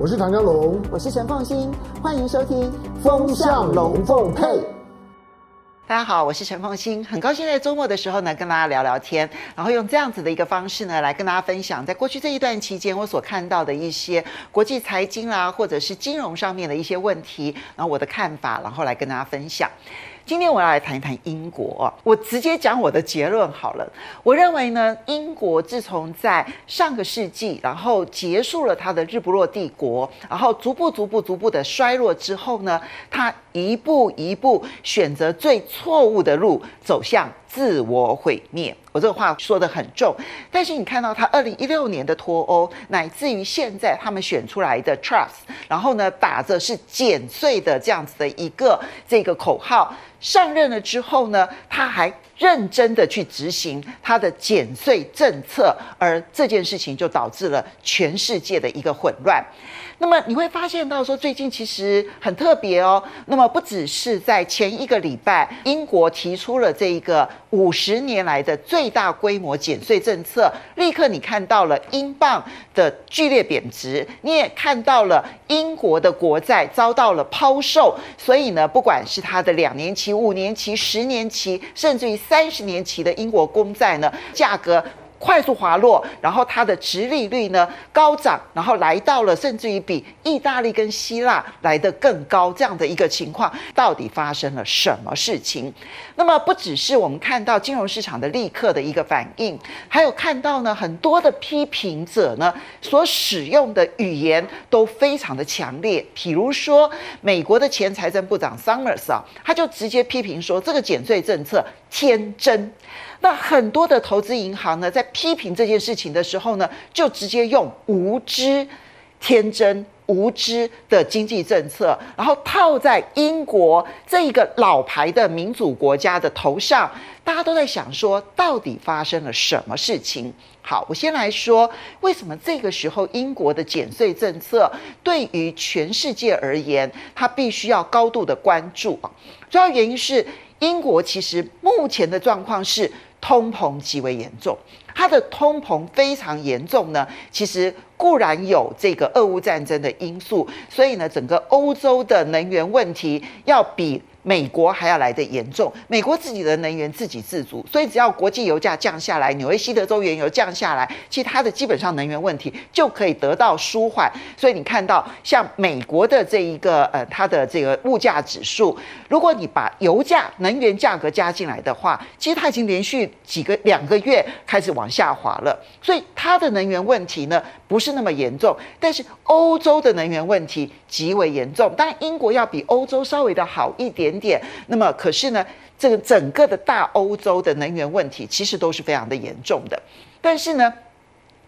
我是唐江龙，我是陈凤欣，欢迎收听《风向龙凤配》。大家好，我是陈凤欣，很高兴在周末的时候呢，跟大家聊聊天，然后用这样子的一个方式呢，来跟大家分享，在过去这一段期间，我所看到的一些国际财经啦，或者是金融上面的一些问题，然后我的看法，然后来跟大家分享。今天我要来谈一谈英国，我直接讲我的结论好了。我认为呢，英国自从在上个世纪，然后结束了它的日不落帝国，然后逐步、逐步、逐步的衰落之后呢，它一步一步选择最错误的路，走向自我毁灭。我这个话说得很重，但是你看到他二零一六年的脱欧，乃至于现在他们选出来的 trust，然后呢，打着是减税的这样子的一个这个口号上任了之后呢，他还认真的去执行他的减税政策，而这件事情就导致了全世界的一个混乱。那么你会发现到说，最近其实很特别哦。那么不只是在前一个礼拜，英国提出了这一个五十年来的最大规模减税政策，立刻你看到了英镑的剧烈贬值，你也看到了英国的国债遭到了抛售。所以呢，不管是它的两年期、五年期、十年期，甚至于三十年期的英国公债呢，价格。快速滑落，然后它的殖利率呢高涨，然后来到了甚至于比意大利跟希腊来得更高这样的一个情况，到底发生了什么事情？那么不只是我们看到金融市场的立刻的一个反应，还有看到呢很多的批评者呢所使用的语言都非常的强烈，比如说美国的前财政部长 Summers 啊，他就直接批评说这个减税政策天真。那很多的投资银行呢，在批评这件事情的时候呢，就直接用无知、天真、无知的经济政策，然后套在英国这一个老牌的民主国家的头上。大家都在想说，到底发生了什么事情？好，我先来说，为什么这个时候英国的减税政策对于全世界而言，它必须要高度的关注啊？主要原因是英国其实目前的状况是。通膨极为严重，它的通膨非常严重呢。其实固然有这个俄乌战争的因素，所以呢，整个欧洲的能源问题要比。美国还要来得严重，美国自己的能源自给自足，所以只要国际油价降下来，纽约西德州原油降下来，其他的基本上能源问题就可以得到舒缓。所以你看到像美国的这一个呃，它的这个物价指数，如果你把油价、能源价格加进来的话，其实它已经连续几个两个月开始往下滑了。所以它的能源问题呢，不是那么严重，但是欧洲的能源问题极为严重。当然，英国要比欧洲稍微的好一点点，那么可是呢，这个整个的大欧洲的能源问题其实都是非常的严重的。但是呢，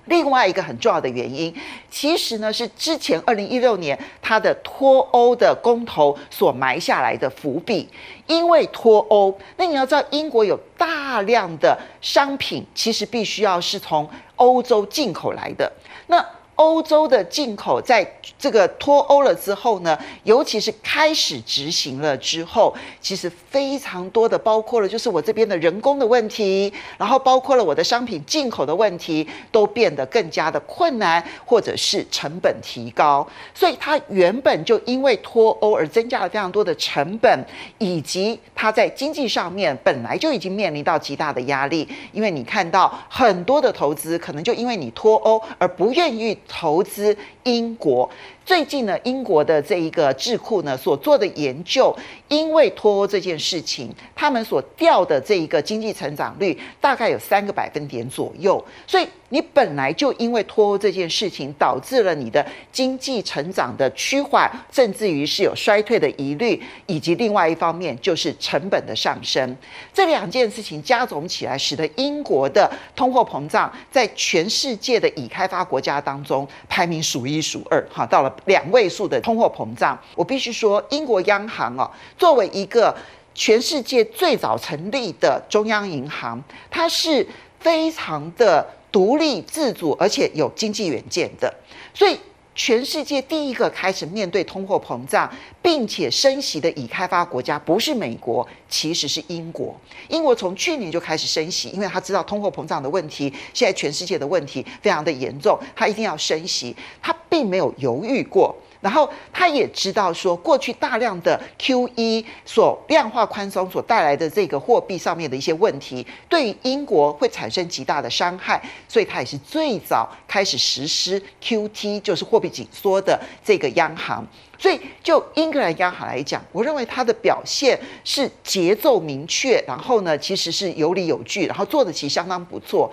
另外一个很重要的原因，其实呢是之前二零一六年它的脱欧的公投所埋下来的伏笔。因为脱欧，那你要知道，英国有大量的商品其实必须要是从欧洲进口来的。那欧洲的进口在这个脱欧了之后呢，尤其是开始执行了之后，其实非常多的包括了就是我这边的人工的问题，然后包括了我的商品进口的问题，都变得更加的困难，或者是成本提高。所以它原本就因为脱欧而增加了非常多的成本，以及它在经济上面本来就已经面临到极大的压力，因为你看到很多的投资可能就因为你脱欧而不愿意。投资英国。最近呢，英国的这一个智库呢所做的研究，因为脱欧这件事情，他们所掉的这一个经济成长率大概有三个百分点左右。所以你本来就因为脱欧这件事情，导致了你的经济成长的趋缓，甚至于是有衰退的疑虑，以及另外一方面就是成本的上升。这两件事情加总起来，使得英国的通货膨胀在全世界的已开发国家当中排名数一数二。哈，到了。两位数的通货膨胀，我必须说，英国央行哦，作为一个全世界最早成立的中央银行，它是非常的独立自主，而且有经济远见的。所以全世界第一个开始面对通货膨胀，并且升息的已开发国家不是美国，其实是英国。英国从去年就开始升息，因为他知道通货膨胀的问题，现在全世界的问题非常的严重，他一定要升息，他并没有犹豫过。然后他也知道说，过去大量的 QE 所量化宽松所带来的这个货币上面的一些问题，对于英国会产生极大的伤害，所以他也是最早开始实施 QT，就是货币紧缩的这个央行。所以就英格兰央行来讲，我认为它的表现是节奏明确，然后呢，其实是有理有据，然后做的其实相当不错。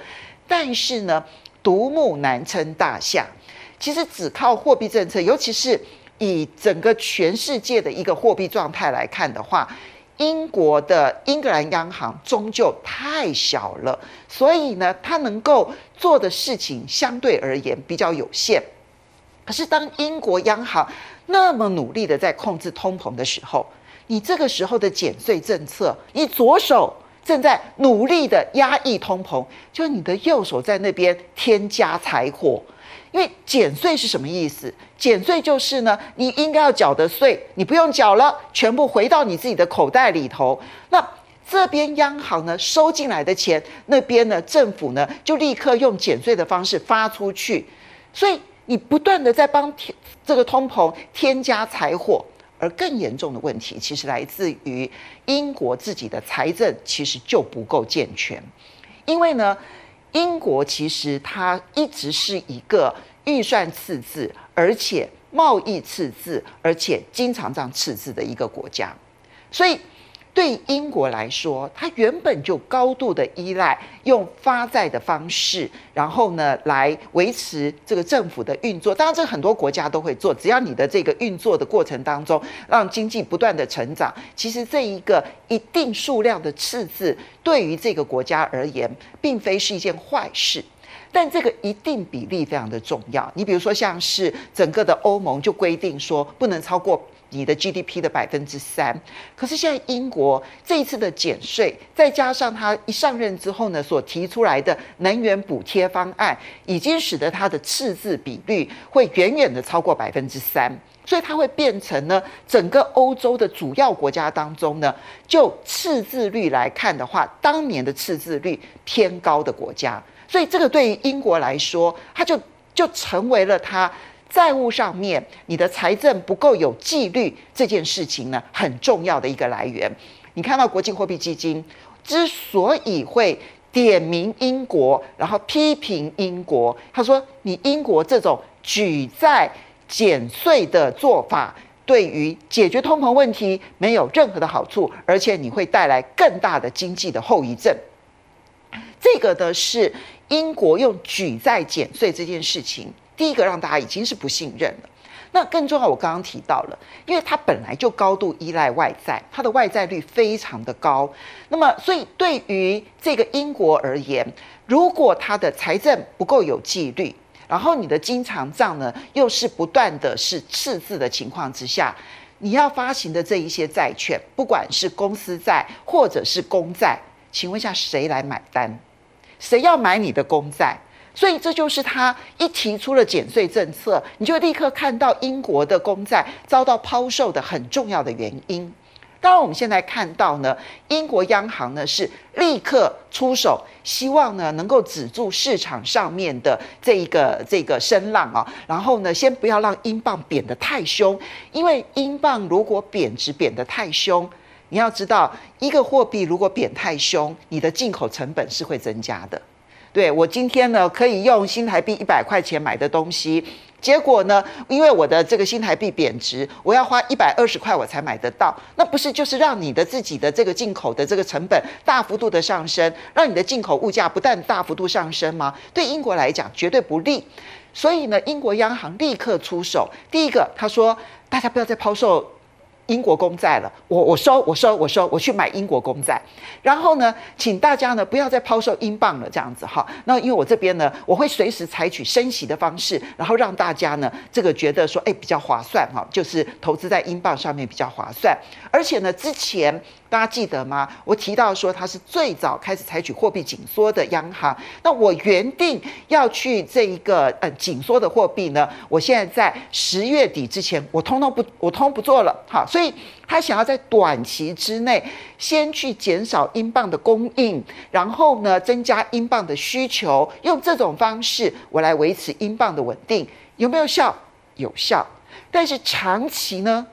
但是呢，独木难撑大象。其实只靠货币政策，尤其是以整个全世界的一个货币状态来看的话，英国的英格兰央行终究太小了，所以呢，它能够做的事情相对而言比较有限。可是当英国央行那么努力的在控制通膨的时候，你这个时候的减税政策，你左手正在努力的压抑通膨，就你的右手在那边添加柴火。因为减税是什么意思？减税就是呢，你应该要缴的税，你不用缴了，全部回到你自己的口袋里头。那这边央行呢，收进来的钱，那边呢，政府呢，就立刻用减税的方式发出去。所以你不断的在帮这个通膨添加柴火，而更严重的问题，其实来自于英国自己的财政其实就不够健全，因为呢。英国其实它一直是一个预算赤字，而且贸易赤字，而且经常这样赤字的一个国家，所以。对英国来说，它原本就高度的依赖用发债的方式，然后呢，来维持这个政府的运作。当然，这很多国家都会做，只要你的这个运作的过程当中，让经济不断的成长，其实这一个一定数量的赤字，对于这个国家而言，并非是一件坏事。但这个一定比例非常的重要。你比如说，像是整个的欧盟就规定说，不能超过。你的 GDP 的百分之三，可是现在英国这一次的减税，再加上他一上任之后呢，所提出来的能源补贴方案，已经使得它的赤字比率会远远的超过百分之三，所以它会变成呢，整个欧洲的主要国家当中呢，就赤字率来看的话，当年的赤字率偏高的国家，所以这个对于英国来说，它就就成为了它。债务上面，你的财政不够有纪律这件事情呢，很重要的一个来源。你看到国际货币基金之所以会点名英国，然后批评英国，他说：“你英国这种举债减税的做法，对于解决通膨问题没有任何的好处，而且你会带来更大的经济的后遗症。”这个的是英国用举债减税这件事情。第一个让大家已经是不信任了，那更重要，我刚刚提到了，因为它本来就高度依赖外债，它的外债率非常的高，那么所以对于这个英国而言，如果它的财政不够有纪律，然后你的经常账呢又是不断的是赤字的情况之下，你要发行的这一些债券，不管是公司债或者是公债，请问一下谁来买单？谁要买你的公债？所以这就是他一提出了减税政策，你就立刻看到英国的公债遭到抛售的很重要的原因。当然，我们现在看到呢，英国央行呢是立刻出手，希望呢能够止住市场上面的这一个这个声浪啊。然后呢，先不要让英镑贬得太凶，因为英镑如果贬值贬得太凶，你要知道，一个货币如果贬太凶，你的进口成本是会增加的。对，我今天呢，可以用新台币一百块钱买的东西，结果呢，因为我的这个新台币贬值，我要花一百二十块我才买得到，那不是就是让你的自己的这个进口的这个成本大幅度的上升，让你的进口物价不但大幅度上升吗？对英国来讲绝对不利，所以呢，英国央行立刻出手，第一个他说，大家不要再抛售。英国公债了，我我收我收我收，我去买英国公债。然后呢，请大家呢不要再抛售英镑了，这样子哈。那因为我这边呢，我会随时采取升息的方式，然后让大家呢这个觉得说，哎，比较划算哈，就是投资在英镑上面比较划算。而且呢，之前大家记得吗？我提到说它是最早开始采取货币紧缩的央行。那我原定要去这一个呃紧缩的货币呢，我现在在十月底之前，我通通不我通通不做了。好，所以他想要在短期之内先去减少英镑的供应，然后呢增加英镑的需求，用这种方式我来维持英镑的稳定，有没有效？有效。但是长期呢？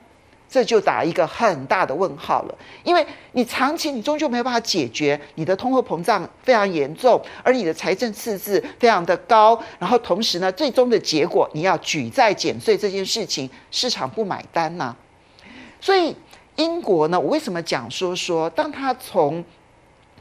这就打一个很大的问号了，因为你长期你终究没有办法解决你的通货膨胀非常严重，而你的财政赤字非常的高，然后同时呢，最终的结果你要举债减税这件事情，市场不买单呐、所以英国呢，我为什么讲说说，当他从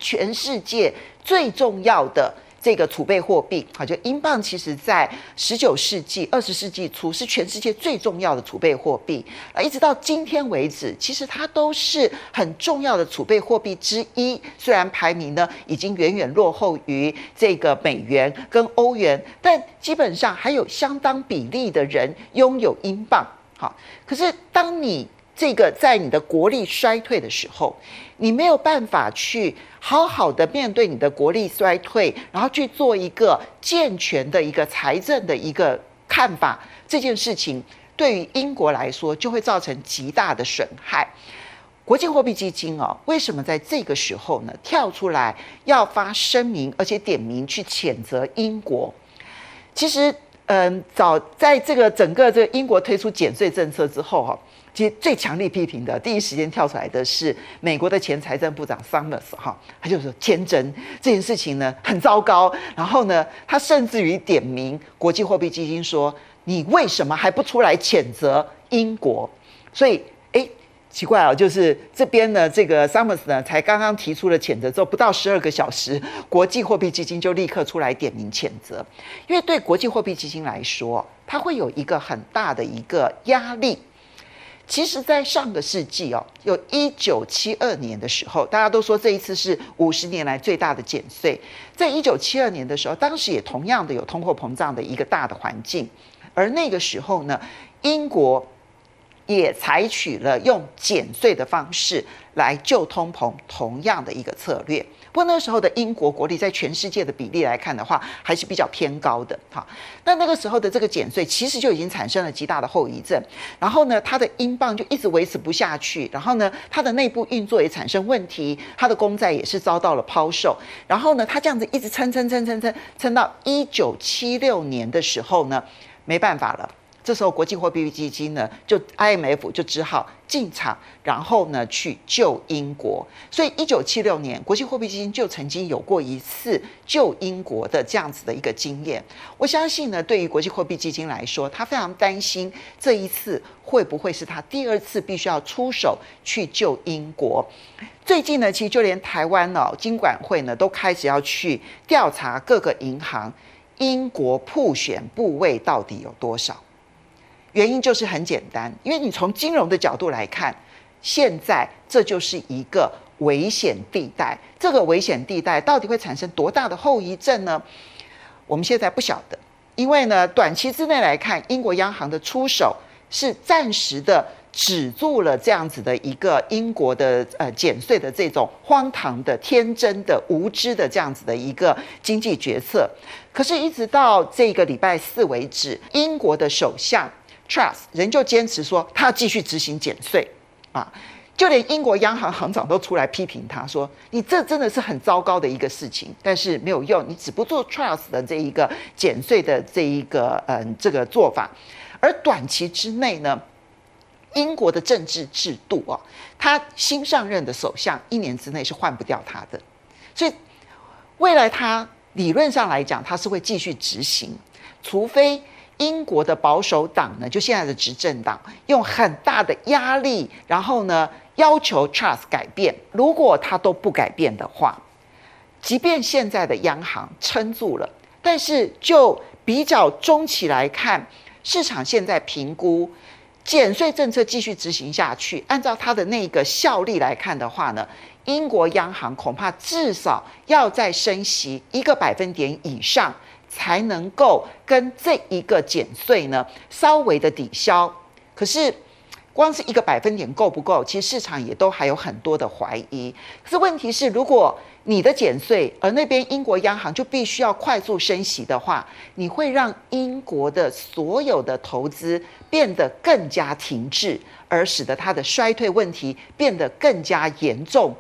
全世界最重要的。这个储备货币好，就英镑，其实在十九世纪、二十世纪初是全世界最重要的储备货币啊，一直到今天为止，其实它都是很重要的储备货币之一。虽然排名呢已经远远落后于这个美元跟欧元，但基本上还有相当比例的人拥有英镑。好，可是当你这个在你的国力衰退的时候，你没有办法去好好的面对你的国力衰退，然后去做一个健全的一个财政的一个看法，这件事情对于英国来说就会造成极大的损害。国际货币基金哦，为什么在这个时候呢跳出来要发声明，而且点名去谴责英国？其实，嗯，早在这个整个这个英国推出减税政策之后哈。其实最强力批评的，第一时间跳出来的是美国的前财政部长 Summers 哈，他就说天真这件事情呢很糟糕，然后呢，他甚至于点名国际货币基金说，你为什么还不出来谴责英国？所以哎，奇怪啊，就是这边呢，这个 Summers 呢才刚刚提出了谴责之后，不到十二个小时，国际货币基金就立刻出来点名谴责，因为对国际货币基金来说，它会有一个很大的一个压力。其实，在上个世纪哦，有一九七二年的时候，大家都说这一次是五十年来最大的减税。在一九七二年的时候，当时也同样的有通货膨胀的一个大的环境，而那个时候呢，英国也采取了用减税的方式来救通膨，同样的一个策略。不过那时候的英国国力在全世界的比例来看的话，还是比较偏高的。哈，那那个时候的这个减税其实就已经产生了极大的后遗症。然后呢，它的英镑就一直维持不下去。然后呢，它的内部运作也产生问题，它的公债也是遭到了抛售。然后呢，它这样子一直撑撑撑撑撑撑到一九七六年的时候呢，没办法了。这时候，国际货币基金呢，就 IMF 就只好进场，然后呢去救英国。所以，一九七六年，国际货币基金就曾经有过一次救英国的这样子的一个经验。我相信呢，对于国际货币基金来说，他非常担心这一次会不会是他第二次必须要出手去救英国。最近呢，其实就连台湾哦，金管会呢都开始要去调查各个银行英国曝险部位到底有多少。原因就是很简单，因为你从金融的角度来看，现在这就是一个危险地带。这个危险地带到底会产生多大的后遗症呢？我们现在不晓得，因为呢，短期之内来看，英国央行的出手是暂时的止住了这样子的一个英国的呃减税的这种荒唐的、天真的、无知的这样子的一个经济决策。可是，一直到这个礼拜四为止，英国的首相。Truss 仍旧坚持说他要继续执行减税啊，就连英国央行行长都出来批评他说：“你这真的是很糟糕的一个事情。”但是没有用，你只不做 Truss 的这一个减税的这一个嗯这个做法。而短期之内呢，英国的政治制度啊，他新上任的首相一年之内是换不掉他的，所以未来他理论上来讲他是会继续执行，除非。英国的保守党呢，就现在的执政党，用很大的压力，然后呢要求 Truss 改变。如果他都不改变的话，即便现在的央行撑住了，但是就比较中期来看，市场现在评估减税政策继续执行下去，按照它的那个效力来看的话呢，英国央行恐怕至少要再升息一个百分点以上。才能够跟这一个减税呢稍微的抵消，可是光是一个百分点够不够？其实市场也都还有很多的怀疑。可是问题是，如果你的减税，而那边英国央行就必须要快速升息的话，你会让英国的所有的投资变得更加停滞，而使得它的衰退问题变得更加严重。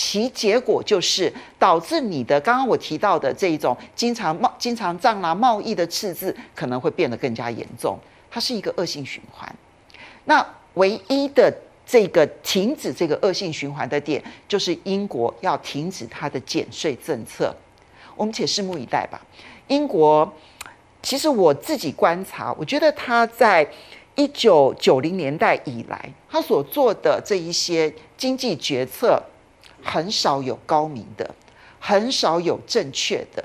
其结果就是导致你的刚刚我提到的这一种经常贸经常账啦、贸易的赤字可能会变得更加严重，它是一个恶性循环。那唯一的这个停止这个恶性循环的点，就是英国要停止它的减税政策。我们且拭目以待吧。英国其实我自己观察，我觉得他在一九九零年代以来，他所做的这一些经济决策，很少有高明的，很少有正确的。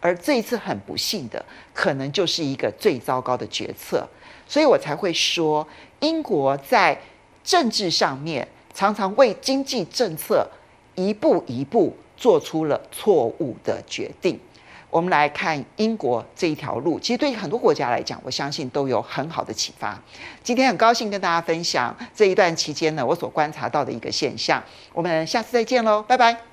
而这一次很不幸的，可能就是一个最糟糕的决策。所以我才会说，英国在政治上面常常为经济政策一步一步做出了错误的决定。我们来看英国这一条路，其实对于很多国家来讲，我相信都有很好的启发。今天很高兴跟大家分享这一段期间呢，我所观察到的一个现象。我们下次再见喽，拜拜。